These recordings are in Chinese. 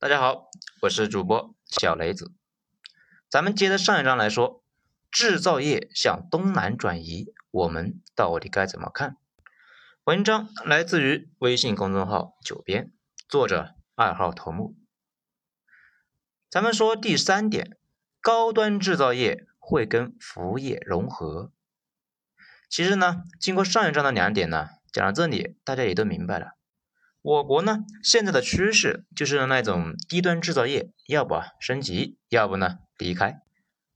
大家好，我是主播小雷子。咱们接着上一章来说，制造业向东南转移，我们到底该怎么看？文章来自于微信公众号“九编”，作者二号头目。咱们说第三点，高端制造业会跟服务业融合。其实呢，经过上一章的两点呢，讲到这里，大家也都明白了。我国呢，现在的趋势就是那种低端制造业，要不升级，要不呢离开，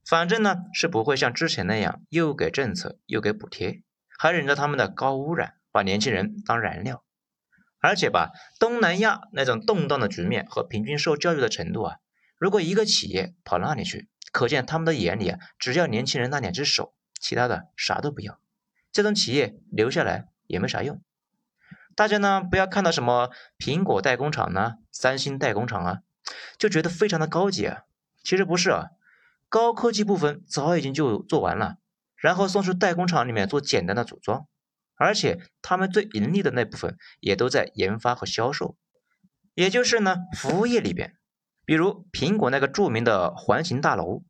反正呢是不会像之前那样又给政策又给补贴，还忍着他们的高污染，把年轻人当燃料，而且吧，东南亚那种动荡的局面和平均受教育的程度啊。如果一个企业跑那里去，可见他们的眼里啊，只要年轻人那两只手，其他的啥都不要。这种企业留下来也没啥用。大家呢不要看到什么苹果代工厂呢、三星代工厂啊，就觉得非常的高级啊。其实不是啊，高科技部分早已经就做完了，然后送去代工厂里面做简单的组装，而且他们最盈利的那部分也都在研发和销售，也就是呢服务业里边。比如苹果那个著名的环形大楼，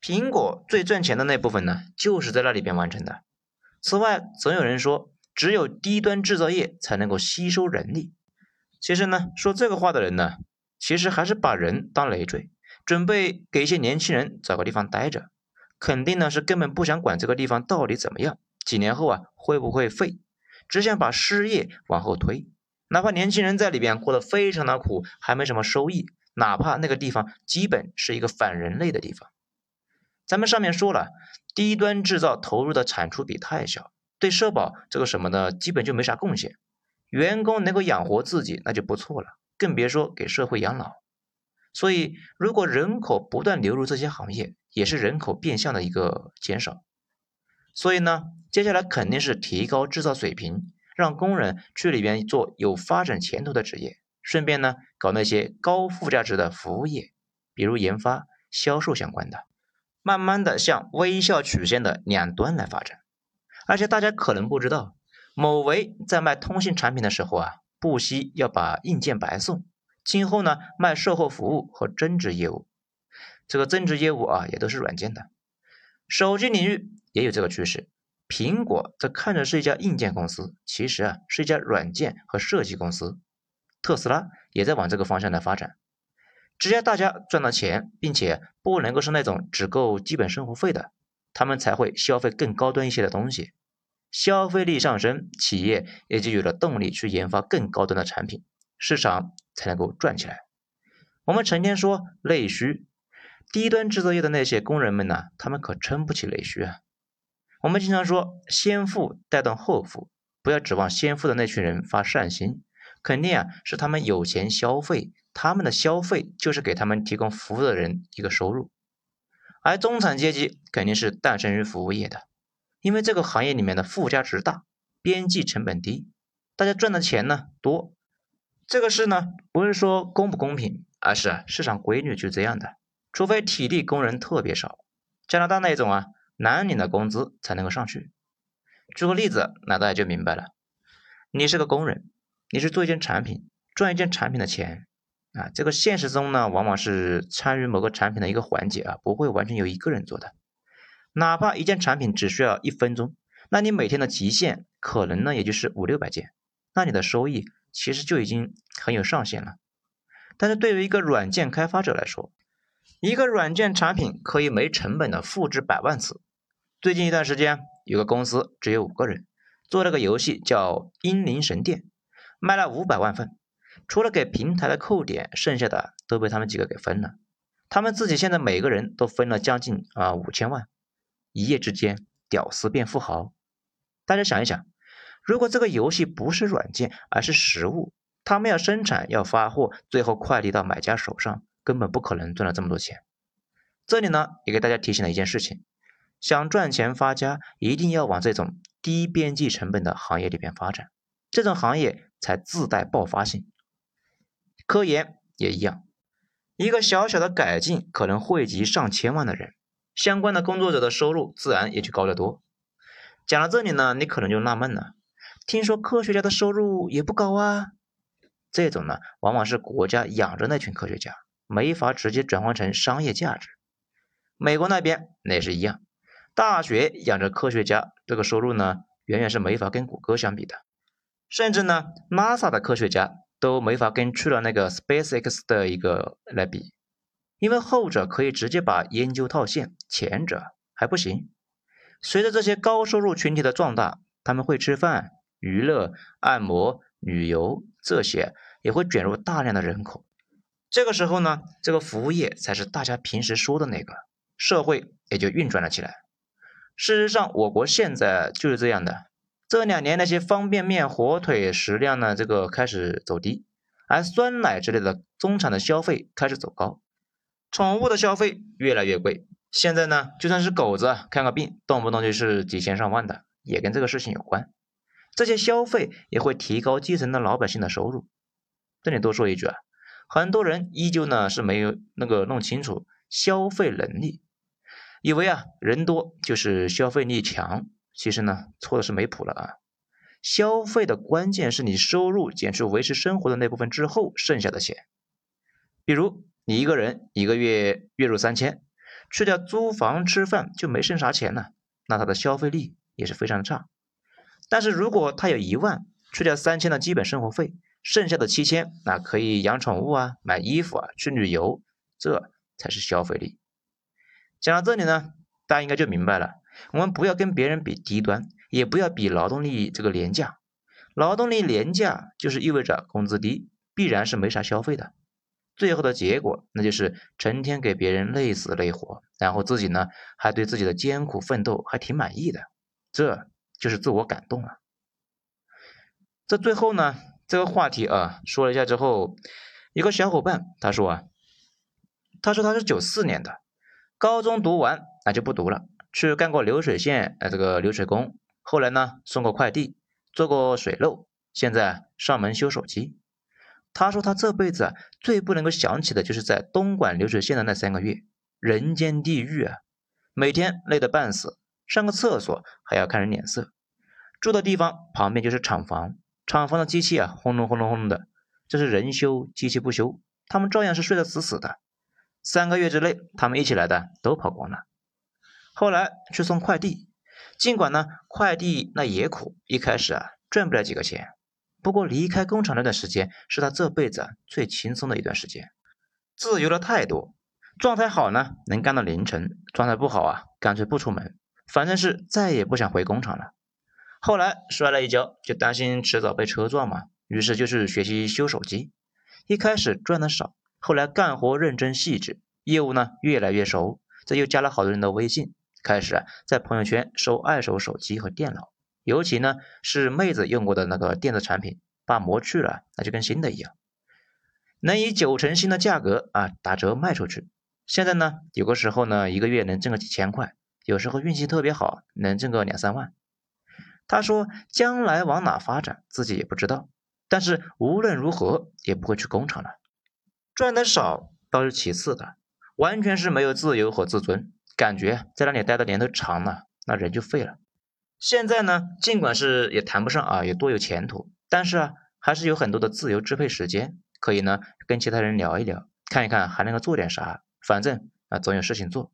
苹果最赚钱的那部分呢，就是在那里边完成的。此外，总有人说，只有低端制造业才能够吸收人力。其实呢，说这个话的人呢，其实还是把人当累赘，准备给一些年轻人找个地方待着，肯定呢是根本不想管这个地方到底怎么样，几年后啊会不会废，只想把失业往后推，哪怕年轻人在里边过得非常的苦，还没什么收益。哪怕那个地方基本是一个反人类的地方，咱们上面说了，低端制造投入的产出比太小，对社保这个什么的，基本就没啥贡献。员工能够养活自己那就不错了，更别说给社会养老。所以，如果人口不断流入这些行业，也是人口变相的一个减少。所以呢，接下来肯定是提高制造水平，让工人去里边做有发展前途的职业。顺便呢，搞那些高附加值的服务业，比如研发、销售相关的，慢慢的向微笑曲线的两端来发展。而且大家可能不知道，某维在卖通信产品的时候啊，不惜要把硬件白送。今后呢，卖售后服务和增值业务，这个增值业务啊，也都是软件的。手机领域也有这个趋势。苹果这看着是一家硬件公司，其实啊，是一家软件和设计公司。特斯拉也在往这个方向来发展，只要大家赚到钱，并且不能够是那种只够基本生活费的，他们才会消费更高端一些的东西。消费力上升，企业也就有了动力去研发更高端的产品，市场才能够转起来。我们成天说内需，低端制造业的那些工人们呢，他们可撑不起内需啊。我们经常说先富带动后富，不要指望先富的那群人发善心。肯定啊，是他们有钱消费，他们的消费就是给他们提供服务的人一个收入，而中产阶级肯定是诞生于服务业的，因为这个行业里面的附加值大，边际成本低，大家赚的钱呢多。这个事呢不是说公不公平，而是市场规律就这样的，除非体力工人特别少，加拿大那种啊蓝领的工资才能够上去。举个例子，那大家就明白了，你是个工人。你是做一件产品，赚一件产品的钱啊，这个现实中呢，往往是参与某个产品的一个环节啊，不会完全由一个人做的。哪怕一件产品只需要一分钟，那你每天的极限可能呢，也就是五六百件，那你的收益其实就已经很有上限了。但是对于一个软件开发者来说，一个软件产品可以没成本的复制百万次。最近一段时间，有个公司只有五个人，做了个游戏叫《英灵神殿》。卖了五百万份，除了给平台的扣点，剩下的都被他们几个给分了。他们自己现在每个人都分了将近啊五千万，一夜之间屌丝变富豪。大家想一想，如果这个游戏不是软件，而是实物，他们要生产要发货，最后快递到买家手上，根本不可能赚了这么多钱。这里呢，也给大家提醒了一件事情：想赚钱发家，一定要往这种低边际成本的行业里边发展。这种行业。才自带爆发性，科研也一样，一个小小的改进可能惠及上千万的人，相关的工作者的收入自然也就高得多。讲到这里呢，你可能就纳闷了，听说科学家的收入也不高啊？这种呢，往往是国家养着那群科学家，没法直接转换成商业价值。美国那边那也是一样，大学养着科学家，这个收入呢，远远是没法跟谷歌相比的，甚至呢，NASA 的科学家都没法跟去了那个 SpaceX 的一个来比，因为后者可以直接把研究套现，前者还不行。随着这些高收入群体的壮大，他们会吃饭、娱乐、按摩、旅游，这些也会卷入大量的人口。这个时候呢，这个服务业才是大家平时说的那个。社会也就运转了起来。事实上，我国现在就是这样的。这两年那些方便面、火腿食量呢，这个开始走低，而酸奶之类的中产的消费开始走高，宠物的消费越来越贵。现在呢，就算是狗子看个病，动不动就是几千上万的，也跟这个事情有关。这些消费也会提高基层的老百姓的收入。这里多说一句啊，很多人依旧呢是没有那个弄清楚消费能力。以为啊人多就是消费力强，其实呢错的是没谱了啊！消费的关键是你收入减去维持生活的那部分之后剩下的钱。比如你一个人一个月月入三千，去掉租房吃饭就没剩啥钱了，那他的消费力也是非常差。但是如果他有一万，去掉三千的基本生活费，剩下的七千那可以养宠物啊、买衣服啊、去旅游，这才是消费力。讲到这里呢，大家应该就明白了。我们不要跟别人比低端，也不要比劳动力这个廉价。劳动力廉价就是意味着工资低，必然是没啥消费的。最后的结果，那就是成天给别人累死累活，然后自己呢还对自己的艰苦奋斗还挺满意的，这就是自我感动啊。这最后呢，这个话题啊说了一下之后，一个小伙伴他说啊，他说他是九四年的。高中读完，那就不读了，去干过流水线，呃，这个流水工。后来呢，送过快递，做过水漏，现在上门修手机。他说他这辈子最不能够想起的就是在东莞流水线的那三个月，人间地狱啊！每天累得半死，上个厕所还要看人脸色。住的地方旁边就是厂房，厂房的机器啊，轰隆轰隆轰隆的，这是人修机器不修，他们照样是睡得死死的。三个月之内，他们一起来的都跑光了。后来去送快递，尽管呢快递那也苦，一开始啊赚不了几个钱。不过离开工厂那段时间是他这辈子最轻松的一段时间，自由了太多。状态好呢能干到凌晨，状态不好啊干脆不出门，反正是再也不想回工厂了。后来摔了一跤，就担心迟早被车撞嘛，于是就是学习修手机。一开始赚的少。后来干活认真细致，业务呢越来越熟，这又加了好多人的微信，开始啊在朋友圈收二手手机和电脑，尤其呢是妹子用过的那个电子产品，把膜去了，那就跟新的一样，能以九成新的价格啊打折卖出去。现在呢有个时候呢一个月能挣个几千块，有时候运气特别好能挣个两三万。他说将来往哪发展自己也不知道，但是无论如何也不会去工厂了。赚的少倒是其次的，完全是没有自由和自尊，感觉在那里待的年头长了，那人就废了。现在呢，尽管是也谈不上啊有多有前途，但是啊，还是有很多的自由支配时间，可以呢跟其他人聊一聊，看一看还能够做点啥，反正啊总有事情做。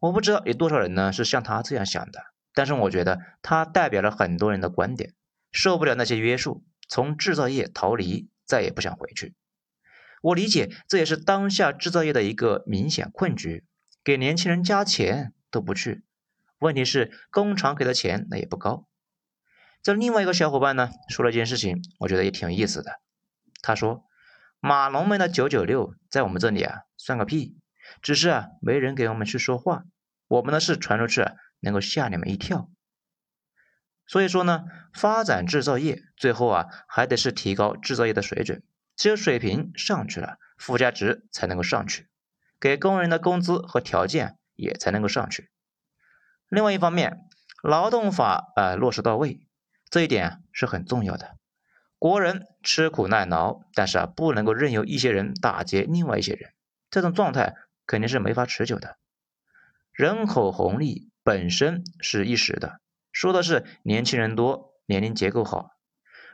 我不知道有多少人呢是像他这样想的，但是我觉得他代表了很多人的观点，受不了那些约束，从制造业逃离，再也不想回去。我理解，这也是当下制造业的一个明显困局，给年轻人加钱都不去。问题是工厂给的钱那也不高。这另外一个小伙伴呢说了一件事情，我觉得也挺有意思的。他说：“马龙们的九九六在我们这里啊算个屁，只是啊没人给我们去说话，我们的事传出去能够吓你们一跳。所以说呢，发展制造业最后啊还得是提高制造业的水准。”只有水平上去了，附加值才能够上去，给工人的工资和条件也才能够上去。另外一方面，劳动法啊落实到位，这一点是很重要的。国人吃苦耐劳，但是啊不能够任由一些人打劫另外一些人，这种状态肯定是没法持久的。人口红利本身是一时的，说的是年轻人多，年龄结构好。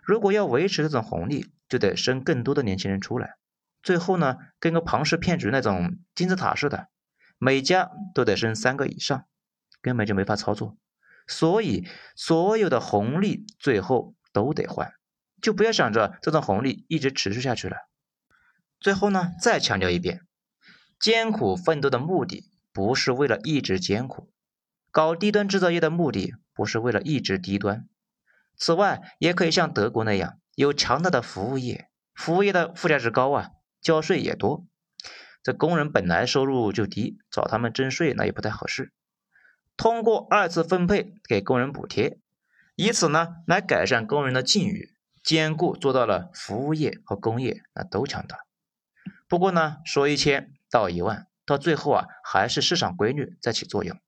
如果要维持这种红利，就得生更多的年轻人出来，最后呢，跟个庞氏骗局那种金字塔似的，每家都得生三个以上，根本就没法操作。所以，所有的红利最后都得还，就不要想着这种红利一直持续下去了。最后呢，再强调一遍，艰苦奋斗的目的不是为了一直艰苦，搞低端制造业的目的不是为了一直低端。此外，也可以像德国那样。有强大的服务业，服务业的附加值高啊，交税也多。这工人本来收入就低，找他们征税那也不太合适。通过二次分配给工人补贴，以此呢来改善工人的境遇，兼顾做到了服务业和工业那都强大。不过呢，说一千道一万，到最后啊还是市场规律在起作用。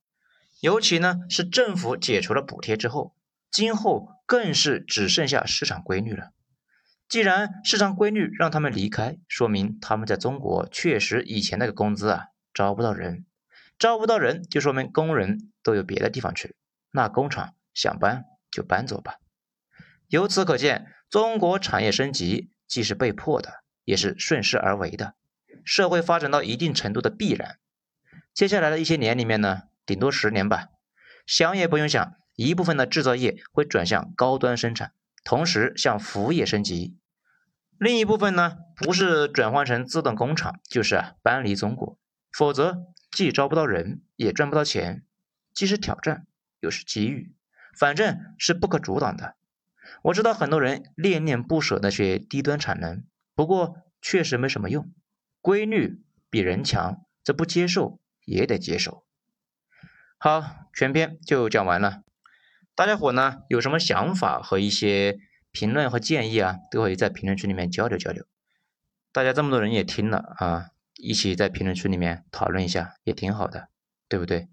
尤其呢是政府解除了补贴之后，今后更是只剩下市场规律了。既然市场规律让他们离开，说明他们在中国确实以前那个工资啊招不到人，招不到人就说明工人都有别的地方去，那工厂想搬就搬走吧。由此可见，中国产业升级既是被迫的，也是顺势而为的，社会发展到一定程度的必然。接下来的一些年里面呢，顶多十年吧，想也不用想，一部分的制造业会转向高端生产。同时向服务业升级，另一部分呢，不是转换成自动工厂，就是搬离中国，否则既招不到人，也赚不到钱，既是挑战，又是机遇，反正是不可阻挡的。我知道很多人恋恋不舍那些低端产能，不过确实没什么用，规律比人强，这不接受也得接受。好，全篇就讲完了。大家伙呢有什么想法和一些评论和建议啊，都可以在评论区里面交流交流。大家这么多人也听了啊，一起在评论区里面讨论一下也挺好的，对不对？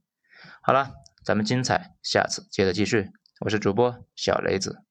好了，咱们精彩下次接着继续。我是主播小雷子。